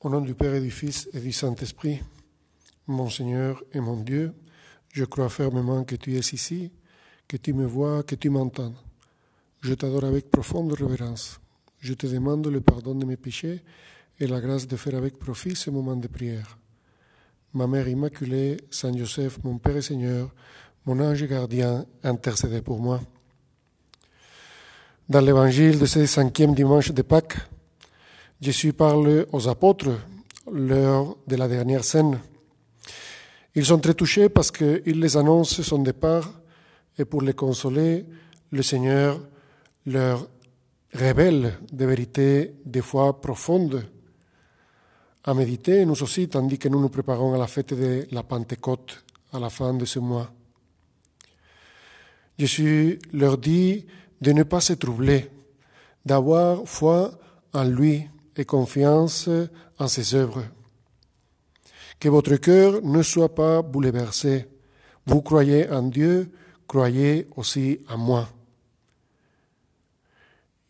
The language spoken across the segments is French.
Au nom du Père et du Fils et du Saint-Esprit, mon Seigneur et mon Dieu, je crois fermement que tu es ici, que tu me vois, que tu m'entends. Je t'adore avec profonde révérence. Je te demande le pardon de mes péchés et la grâce de faire avec profit ce moment de prière. Ma Mère Immaculée, Saint Joseph, mon Père et Seigneur, mon ange gardien, intercédez pour moi. Dans l'évangile de ce cinquième dimanche de Pâques, Jésus parle aux apôtres l'heure de la dernière scène. Ils sont très touchés parce qu'il les annonce son départ et pour les consoler, le Seigneur leur révèle des vérités des fois profondes à méditer, nous aussi, tandis que nous nous préparons à la fête de la Pentecôte à la fin de ce mois. Jésus leur dit de ne pas se troubler, d'avoir foi en lui et confiance en ses œuvres. Que votre cœur ne soit pas bouleversé. Vous croyez en Dieu, croyez aussi en moi.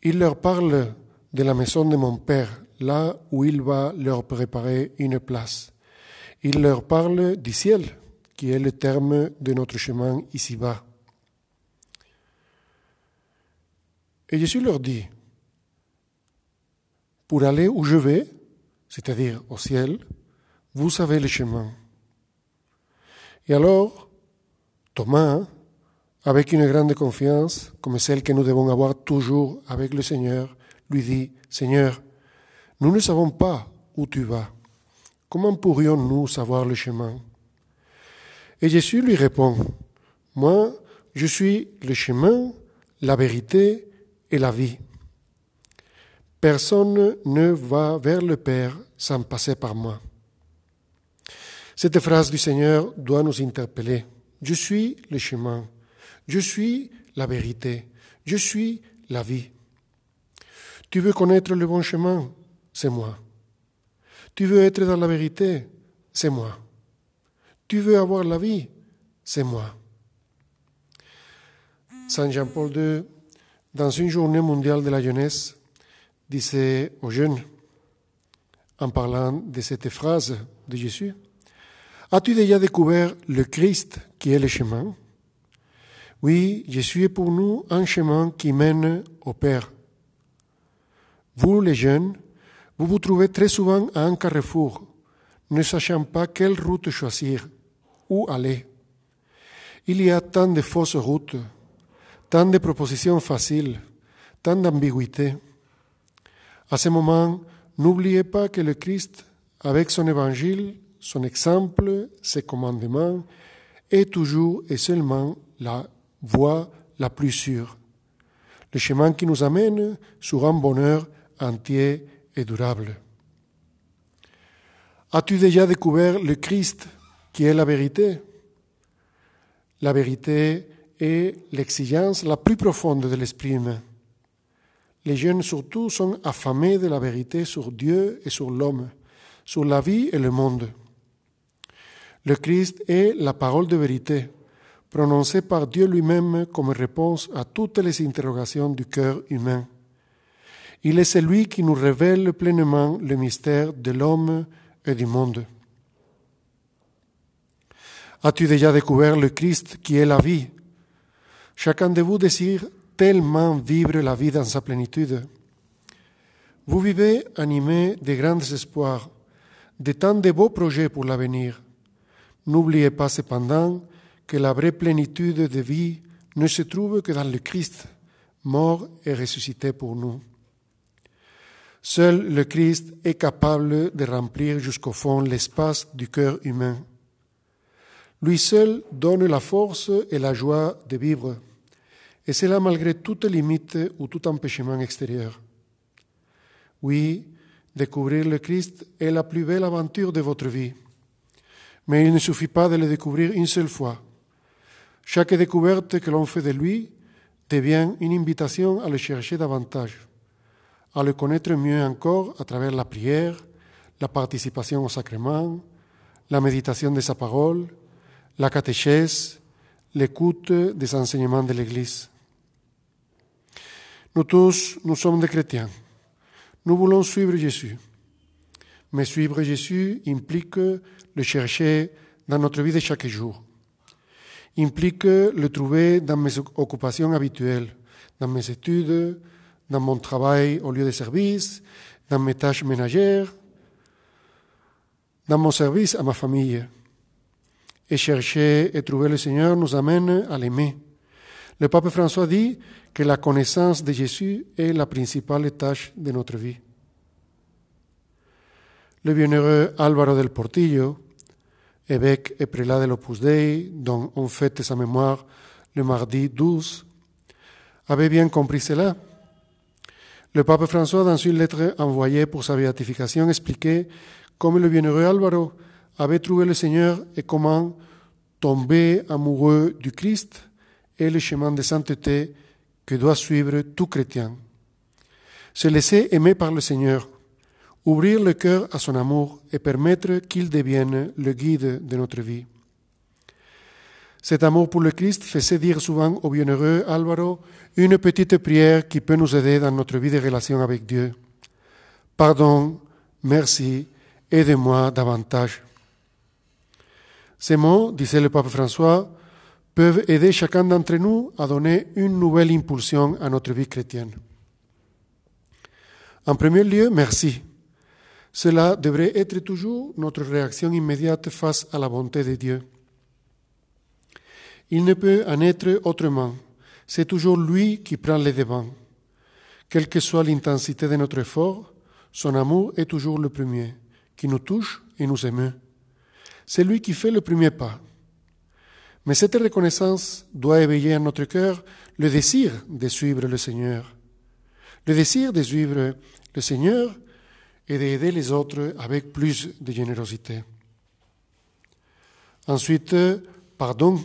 Il leur parle de la maison de mon Père, là où il va leur préparer une place. Il leur parle du ciel, qui est le terme de notre chemin ici-bas. Et Jésus leur dit, pour aller où je vais, c'est-à-dire au ciel, vous savez le chemin. Et alors, Thomas, avec une grande confiance, comme celle que nous devons avoir toujours avec le Seigneur, lui dit, Seigneur, nous ne savons pas où tu vas. Comment pourrions-nous savoir le chemin? Et Jésus lui répond, Moi, je suis le chemin, la vérité et la vie. Personne ne va vers le Père sans passer par moi. Cette phrase du Seigneur doit nous interpeller. Je suis le chemin, je suis la vérité, je suis la vie. Tu veux connaître le bon chemin? C'est moi. Tu veux être dans la vérité? C'est moi. Tu veux avoir la vie? C'est moi. Saint Jean-Paul II, dans une journée mondiale de la jeunesse, disait aux jeunes, en parlant de cette phrase de Jésus, As-tu déjà découvert le Christ qui est le chemin? Oui, Jésus est pour nous un chemin qui mène au Père. Vous, les jeunes, vous vous trouvez très souvent à un carrefour, ne sachant pas quelle route choisir, où aller. Il y a tant de fausses routes, tant de propositions faciles, tant d'ambiguïté. À ce moment, n'oubliez pas que le Christ, avec son évangile, son exemple, ses commandements, est toujours et seulement la voie la plus sûre, le chemin qui nous amène sur un bonheur entier et durable. As-tu déjà découvert le Christ qui est la vérité? La vérité est l'exigence la plus profonde de l'esprit humain. Les jeunes surtout sont affamés de la vérité sur Dieu et sur l'homme, sur la vie et le monde. Le Christ est la parole de vérité, prononcée par Dieu lui-même comme réponse à toutes les interrogations du cœur humain. Il est celui qui nous révèle pleinement le mystère de l'homme et du monde. As-tu déjà découvert le Christ qui est la vie? Chacun de vous désire tellement vivre la vie dans sa plénitude. Vous vivez animé de grands espoirs, de tant de beaux projets pour l'avenir. N'oubliez pas cependant que la vraie plénitude de vie ne se trouve que dans le Christ, mort et ressuscité pour nous. Seul le Christ est capable de remplir jusqu'au fond l'espace du cœur humain. Lui seul donne la force et la joie de vivre et cela malgré toute limite ou tout empêchement extérieur. Oui, découvrir le Christ est la plus belle aventure de votre vie, mais il ne suffit pas de le découvrir une seule fois. Chaque découverte que l'on fait de lui devient une invitation à le chercher davantage, à le connaître mieux encore à travers la prière, la participation au sacrement, la méditation de sa parole, la catéchèse, l'écoute des enseignements de l'Église. Nous tous, nous sommes des chrétiens. Nous voulons suivre Jésus. Mais suivre Jésus implique le chercher dans notre vie de chaque jour. Implique le trouver dans mes occupations habituelles, dans mes études, dans mon travail au lieu de service, dans mes tâches ménagères, dans mon service à ma famille. Et chercher et trouver le Seigneur nous amène à l'aimer. Le pape François dit que la connaissance de Jésus est la principale tâche de notre vie. Le bienheureux Álvaro del Portillo, évêque et prélat de l'Opus Dei, dont on fête sa mémoire le mardi 12, avait bien compris cela. Le pape François, dans une lettre envoyée pour sa béatification, expliquait comment le bienheureux Álvaro avait trouvé le Seigneur et comment tomber amoureux du Christ est le chemin de sainteté que doit suivre tout chrétien. Se laisser aimer par le Seigneur, ouvrir le cœur à son amour et permettre qu'il devienne le guide de notre vie. Cet amour pour le Christ faisait dire souvent au bienheureux Álvaro une petite prière qui peut nous aider dans notre vie de relation avec Dieu. Pardon, merci, aide-moi davantage. Ces mots, disait le pape François, peuvent aider chacun d'entre nous à donner une nouvelle impulsion à notre vie chrétienne. En premier lieu, merci. Cela devrait être toujours notre réaction immédiate face à la bonté de Dieu. Il ne peut en être autrement. C'est toujours lui qui prend les devants. Quelle que soit l'intensité de notre effort, son amour est toujours le premier, qui nous touche et nous émeut. C'est lui qui fait le premier pas. Mais cette reconnaissance doit éveiller en notre cœur le désir de suivre le Seigneur. Le désir de suivre le Seigneur et d'aider les autres avec plus de générosité. Ensuite, pardon.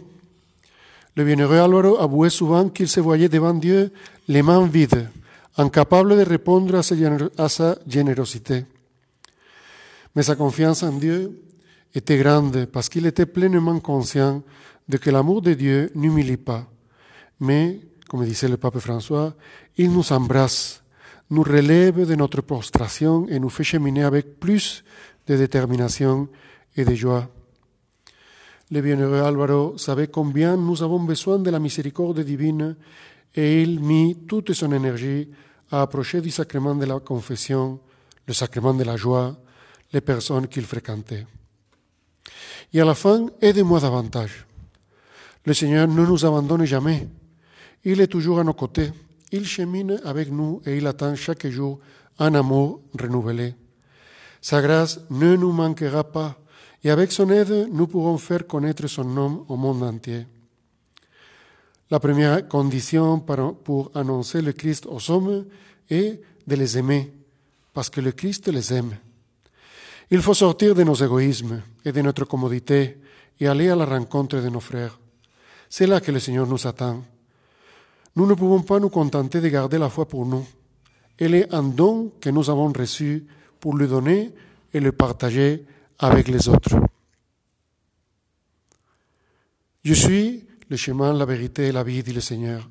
Le bienheureux Álvaro avouait souvent qu'il se voyait devant Dieu les mains vides, incapable de répondre à sa générosité. Mais sa confiance en Dieu était grande parce qu'il était pleinement conscient de que l'amour de Dieu n'humilie pas, mais, comme disait le pape François, il nous embrasse, nous relève de notre prostration et nous fait cheminer avec plus de détermination et de joie. Le bienheureux Álvaro savait combien nous avons besoin de la miséricorde divine et il mit toute son énergie à approcher du sacrement de la confession, le sacrement de la joie, les personnes qu'il fréquentait. Et à la fin, aidez-moi davantage. Le Seigneur ne nous abandonne jamais. Il est toujours à nos côtés. Il chemine avec nous et il attend chaque jour un amour renouvelé. Sa grâce ne nous manquera pas et avec son aide, nous pourrons faire connaître son nom au monde entier. La première condition pour annoncer le Christ aux hommes est de les aimer, parce que le Christ les aime. Il faut sortir de nos égoïsmes et de notre commodité et aller à la rencontre de nos frères. C'est là que le Seigneur nous attend. Nous ne pouvons pas nous contenter de garder la foi pour nous. Elle est un don que nous avons reçu pour le donner et le partager avec les autres. Je suis le chemin, la vérité et la vie, dit le Seigneur.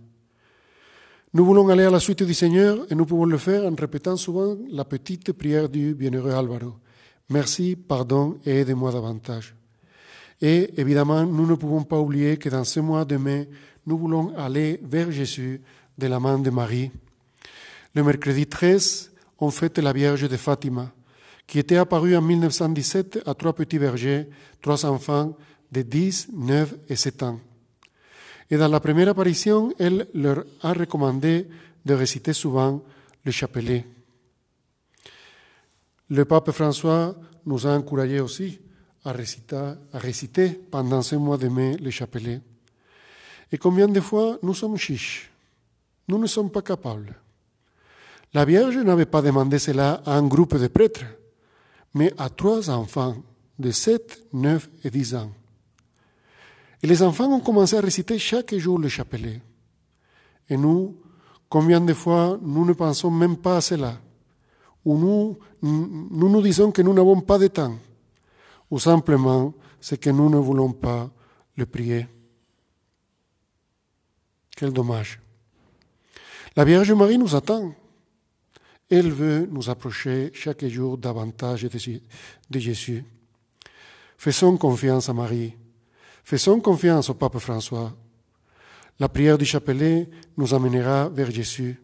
Nous voulons aller à la suite du Seigneur et nous pouvons le faire en répétant souvent la petite prière du bienheureux Álvaro. Merci, pardon et aide-moi davantage. Et évidemment, nous ne pouvons pas oublier que dans ce mois de mai, nous voulons aller vers Jésus de la main de Marie. Le mercredi 13, on fête la Vierge de Fatima, qui était apparue en 1917 à trois petits bergers, trois enfants de 10, 9 et 7 ans. Et dans la première apparition, elle leur a recommandé de réciter souvent le chapelet. Le pape François nous a encouragés aussi à réciter, pendant ce mois de mai le chapelet. Et combien de fois nous sommes chiches Nous ne sommes pas capables. La Vierge n'avait pas demandé cela à un groupe de prêtres, mais à trois enfants de 7, 9 et 10 ans. Et les enfants ont commencé à réciter chaque jour le chapelet. Et nous, combien de fois nous ne pensons même pas à cela nous, nous nous disons que nous n'avons pas de temps, ou simplement c'est que nous ne voulons pas le prier. Quel dommage. La Vierge Marie nous attend. Elle veut nous approcher chaque jour davantage de Jésus. Faisons confiance à Marie. Faisons confiance au pape François. La prière du chapelet nous amènera vers Jésus,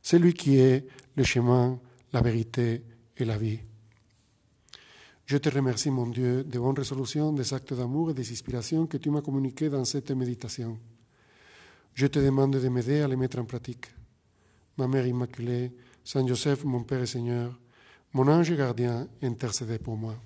celui qui est le chemin, la vérité et la vie. Je te remercie, mon Dieu, des bonnes résolutions, des actes d'amour et des inspirations que tu m'as communiquées dans cette méditation. Je te demande de m'aider à les mettre en pratique. Ma Mère Immaculée, Saint Joseph, mon Père et Seigneur, mon ange gardien, intercédez pour moi.